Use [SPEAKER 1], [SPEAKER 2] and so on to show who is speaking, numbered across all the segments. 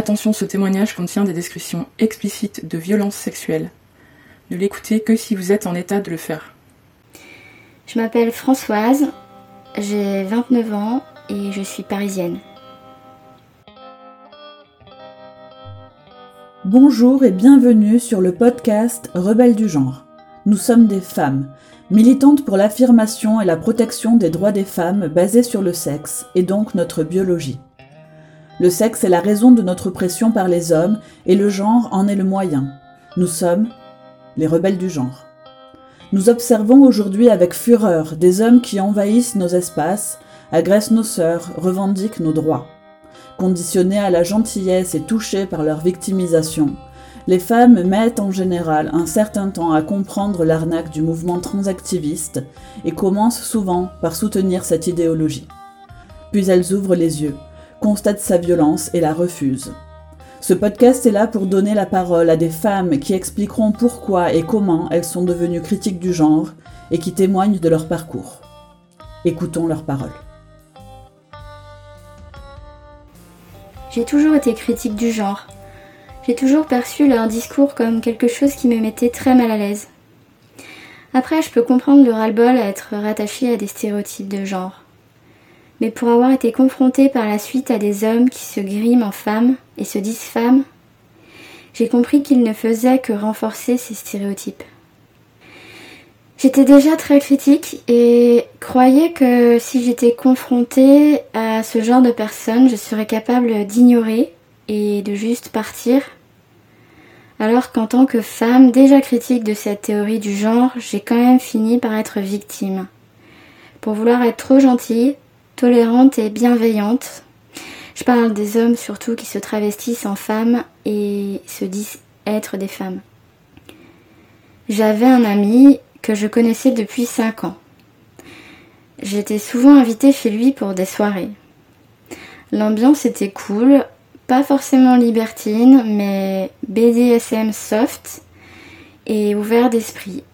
[SPEAKER 1] Attention, ce témoignage contient des descriptions explicites de violences sexuelles. Ne l'écoutez que si vous êtes en état de le faire.
[SPEAKER 2] Je m'appelle Françoise, j'ai 29 ans et je suis parisienne.
[SPEAKER 3] Bonjour et bienvenue sur le podcast Rebelles du genre. Nous sommes des femmes, militantes pour l'affirmation et la protection des droits des femmes basés sur le sexe et donc notre biologie. Le sexe est la raison de notre oppression par les hommes et le genre en est le moyen. Nous sommes les rebelles du genre. Nous observons aujourd'hui avec fureur des hommes qui envahissent nos espaces, agressent nos sœurs, revendiquent nos droits. Conditionnés à la gentillesse et touchés par leur victimisation, les femmes mettent en général un certain temps à comprendre l'arnaque du mouvement transactiviste et commencent souvent par soutenir cette idéologie. Puis elles ouvrent les yeux, constatent sa violence et la refusent. Ce podcast est là pour donner la parole à des femmes qui expliqueront pourquoi et comment elles sont devenues critiques du genre et qui témoignent de leur parcours. Écoutons leurs paroles.
[SPEAKER 2] J'ai toujours été critique du genre. J'ai toujours perçu leur discours comme quelque chose qui me mettait très mal à l'aise. Après, je peux comprendre le ras-le-bol à être rattaché à des stéréotypes de genre. Mais pour avoir été confrontée par la suite à des hommes qui se griment en femmes et se disent femmes, j'ai compris qu'ils ne faisaient que renforcer ces stéréotypes. J'étais déjà très critique et croyais que si j'étais confrontée à ce genre de personnes, je serais capable d'ignorer et de juste partir. Alors qu'en tant que femme déjà critique de cette théorie du genre, j'ai quand même fini par être victime. Pour vouloir être trop gentille, tolérante et bienveillante, je parle des hommes surtout qui se travestissent en femmes et se disent être des femmes. J'avais un ami que je connaissais depuis 5 ans. J'étais souvent invitée chez lui pour des soirées. L'ambiance était cool, pas forcément libertine, mais BDSM soft et ouvert d'esprit.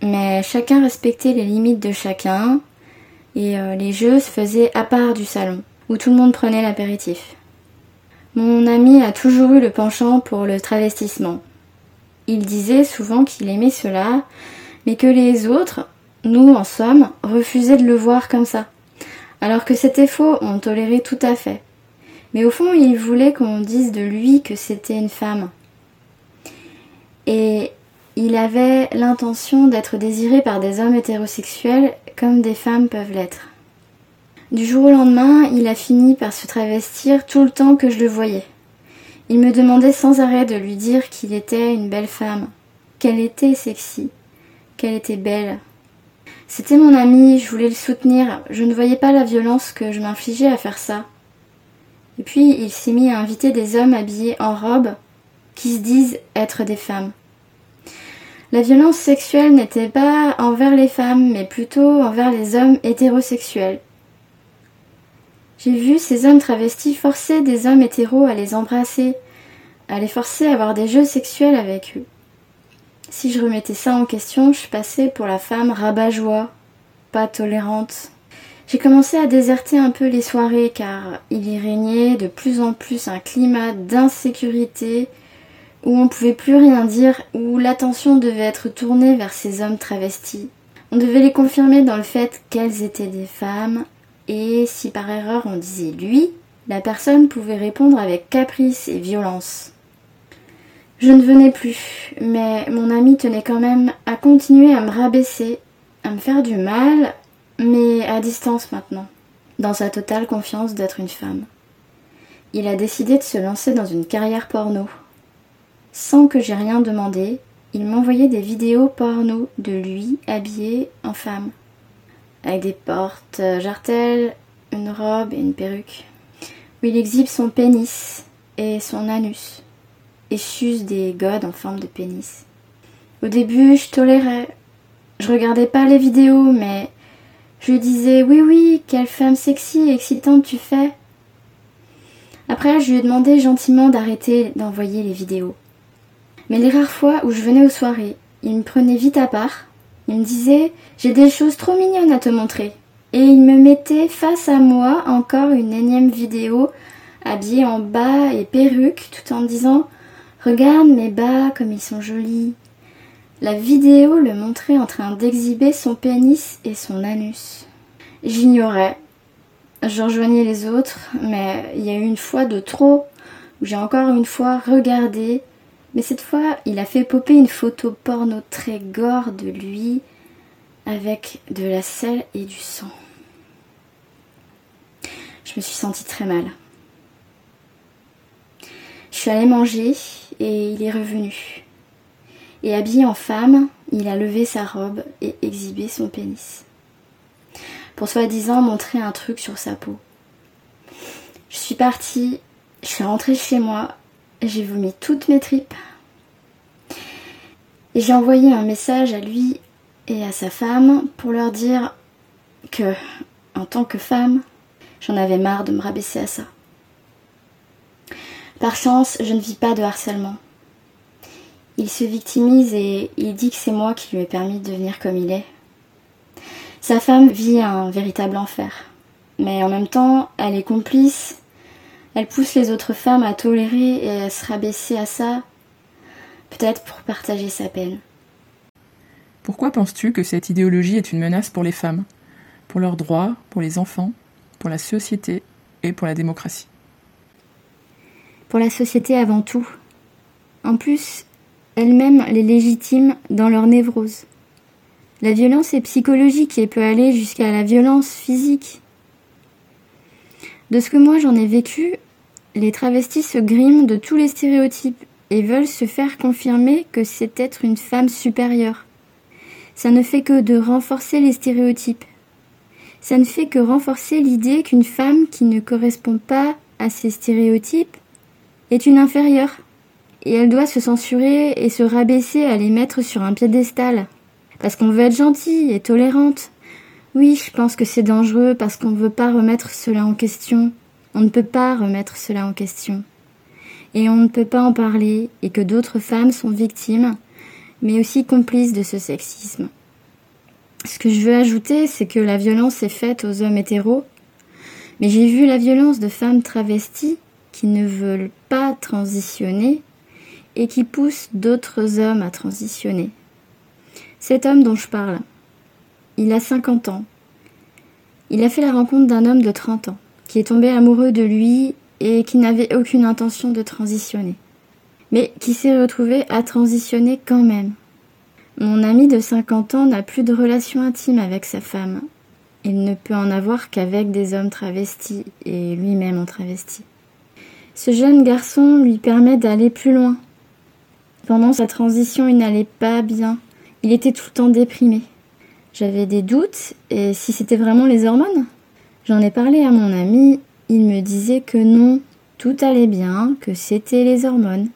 [SPEAKER 2] Mais chacun respectait les limites de chacun et euh, les jeux se faisaient à part du salon, où tout le monde prenait l'apéritif. Mon ami a toujours eu le penchant pour le travestissement. Il disait souvent qu'il aimait cela, mais que les autres, nous en somme, refusaient de le voir comme ça. Alors que c'était faux, on tolérait tout à fait. Mais au fond, il voulait qu'on dise de lui que c'était une femme. Et il avait l'intention d'être désiré par des hommes hétérosexuels comme des femmes peuvent l'être. Du jour au lendemain, il a fini par se travestir tout le temps que je le voyais. Il me demandait sans arrêt de lui dire qu'il était une belle femme, qu'elle était sexy, qu'elle était belle. C'était mon ami, je voulais le soutenir, je ne voyais pas la violence que je m'infligeais à faire ça. Et puis il s'est mis à inviter des hommes habillés en robe qui se disent être des femmes. La violence sexuelle n'était pas envers les femmes, mais plutôt envers les hommes hétérosexuels. J'ai vu ces hommes travestis forcer des hommes hétéros à les embrasser, à les forcer à avoir des jeux sexuels avec eux. Si je remettais ça en question, je passais pour la femme rabat-joie, pas tolérante. J'ai commencé à déserter un peu les soirées car il y régnait de plus en plus un climat d'insécurité où on pouvait plus rien dire, où l'attention devait être tournée vers ces hommes travestis. On devait les confirmer dans le fait qu'elles étaient des femmes, et si par erreur on disait lui, la personne pouvait répondre avec caprice et violence. Je ne venais plus, mais mon ami tenait quand même à continuer à me rabaisser, à me faire du mal, mais à distance maintenant, dans sa totale confiance d'être une femme. Il a décidé de se lancer dans une carrière porno. Sans que j'ai rien demandé, il m'envoyait des vidéos porno de lui habillé en femme, avec des portes jartelles, une robe et une perruque, où il exhibe son pénis et son anus et suce des godes en forme de pénis. Au début, je tolérais. Je regardais pas les vidéos, mais je disais Oui, oui, quelle femme sexy et excitante tu fais. Après, je lui ai demandé gentiment d'arrêter d'envoyer les vidéos. Mais les rares fois où je venais aux soirées, il me prenait vite à part. Il me disait J'ai des choses trop mignonnes à te montrer. Et il me mettait face à moi encore une énième vidéo habillée en bas et perruque, tout en disant Regarde mes bas comme ils sont jolis. La vidéo le montrait en train d'exhiber son pénis et son anus. J'ignorais. Je rejoignais les autres, mais il y a eu une fois de trop où j'ai encore une fois regardé, mais cette fois il a fait popper une photo porno très gore de lui avec de la sel et du sang. Je me suis sentie très mal. Je suis allée manger et il est revenu. Et habillé en femme, il a levé sa robe et exhibé son pénis. Pour soi-disant montrer un truc sur sa peau. Je suis partie, je suis rentrée chez moi, j'ai vomi toutes mes tripes. Et j'ai envoyé un message à lui et à sa femme pour leur dire que, en tant que femme, j'en avais marre de me rabaisser à ça. Par chance, je ne vis pas de harcèlement. Il se victimise et il dit que c'est moi qui lui ai permis de devenir comme il est. Sa femme vit un véritable enfer. Mais en même temps, elle est complice. Elle pousse les autres femmes à tolérer et à se rabaisser à ça, peut-être pour partager sa peine.
[SPEAKER 1] Pourquoi penses-tu que cette idéologie est une menace pour les femmes, pour leurs droits, pour les enfants, pour la société et pour la démocratie?
[SPEAKER 2] Pour la société avant tout. En plus, elle-même les légitime dans leur névrose. La violence est psychologique et peut aller jusqu'à la violence physique. De ce que moi j'en ai vécu, les travestis se griment de tous les stéréotypes et veulent se faire confirmer que c'est être une femme supérieure. Ça ne fait que de renforcer les stéréotypes. Ça ne fait que renforcer l'idée qu'une femme qui ne correspond pas à ces stéréotypes est une inférieure et elle doit se censurer et se rabaisser à les mettre sur un piédestal. Parce qu'on veut être gentille et tolérante. Oui, je pense que c'est dangereux parce qu'on ne veut pas remettre cela en question. On ne peut pas remettre cela en question. Et on ne peut pas en parler et que d'autres femmes sont victimes, mais aussi complices de ce sexisme. Ce que je veux ajouter, c'est que la violence est faite aux hommes hétéros, mais j'ai vu la violence de femmes travesties qui ne veulent pas transitionner et qui pousse d'autres hommes à transitionner. Cet homme dont je parle, il a 50 ans. Il a fait la rencontre d'un homme de 30 ans, qui est tombé amoureux de lui et qui n'avait aucune intention de transitionner, mais qui s'est retrouvé à transitionner quand même. Mon ami de 50 ans n'a plus de relation intime avec sa femme. Il ne peut en avoir qu'avec des hommes travestis et lui-même en travesti. Ce jeune garçon lui permet d'aller plus loin, pendant sa transition, il n'allait pas bien. Il était tout le temps déprimé. J'avais des doutes, et si c'était vraiment les hormones? J'en ai parlé à mon ami, il me disait que non, tout allait bien, que c'était les hormones.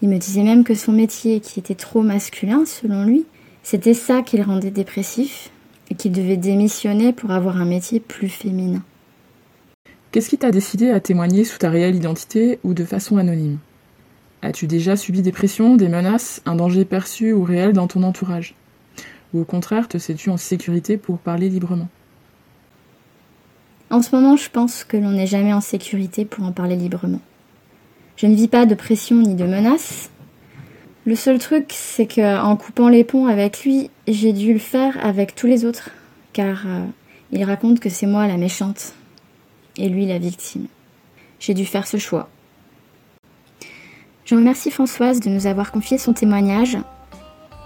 [SPEAKER 2] Il me disait même que son métier, qui était trop masculin selon lui, c'était ça qui le rendait dépressif, et qu'il devait démissionner pour avoir un métier plus féminin.
[SPEAKER 1] Qu'est-ce qui t'a décidé à témoigner sous ta réelle identité ou de façon anonyme? As-tu déjà subi des pressions, des menaces, un danger perçu ou réel dans ton entourage? Ou au contraire, te sais-tu en sécurité pour parler librement?
[SPEAKER 2] En ce moment, je pense que l'on n'est jamais en sécurité pour en parler librement. Je ne vis pas de pression ni de menaces. Le seul truc, c'est que en coupant les ponts avec lui, j'ai dû le faire avec tous les autres, car euh, il raconte que c'est moi la méchante et lui la victime. J'ai dû faire ce choix. Je remercie Françoise de nous avoir confié son témoignage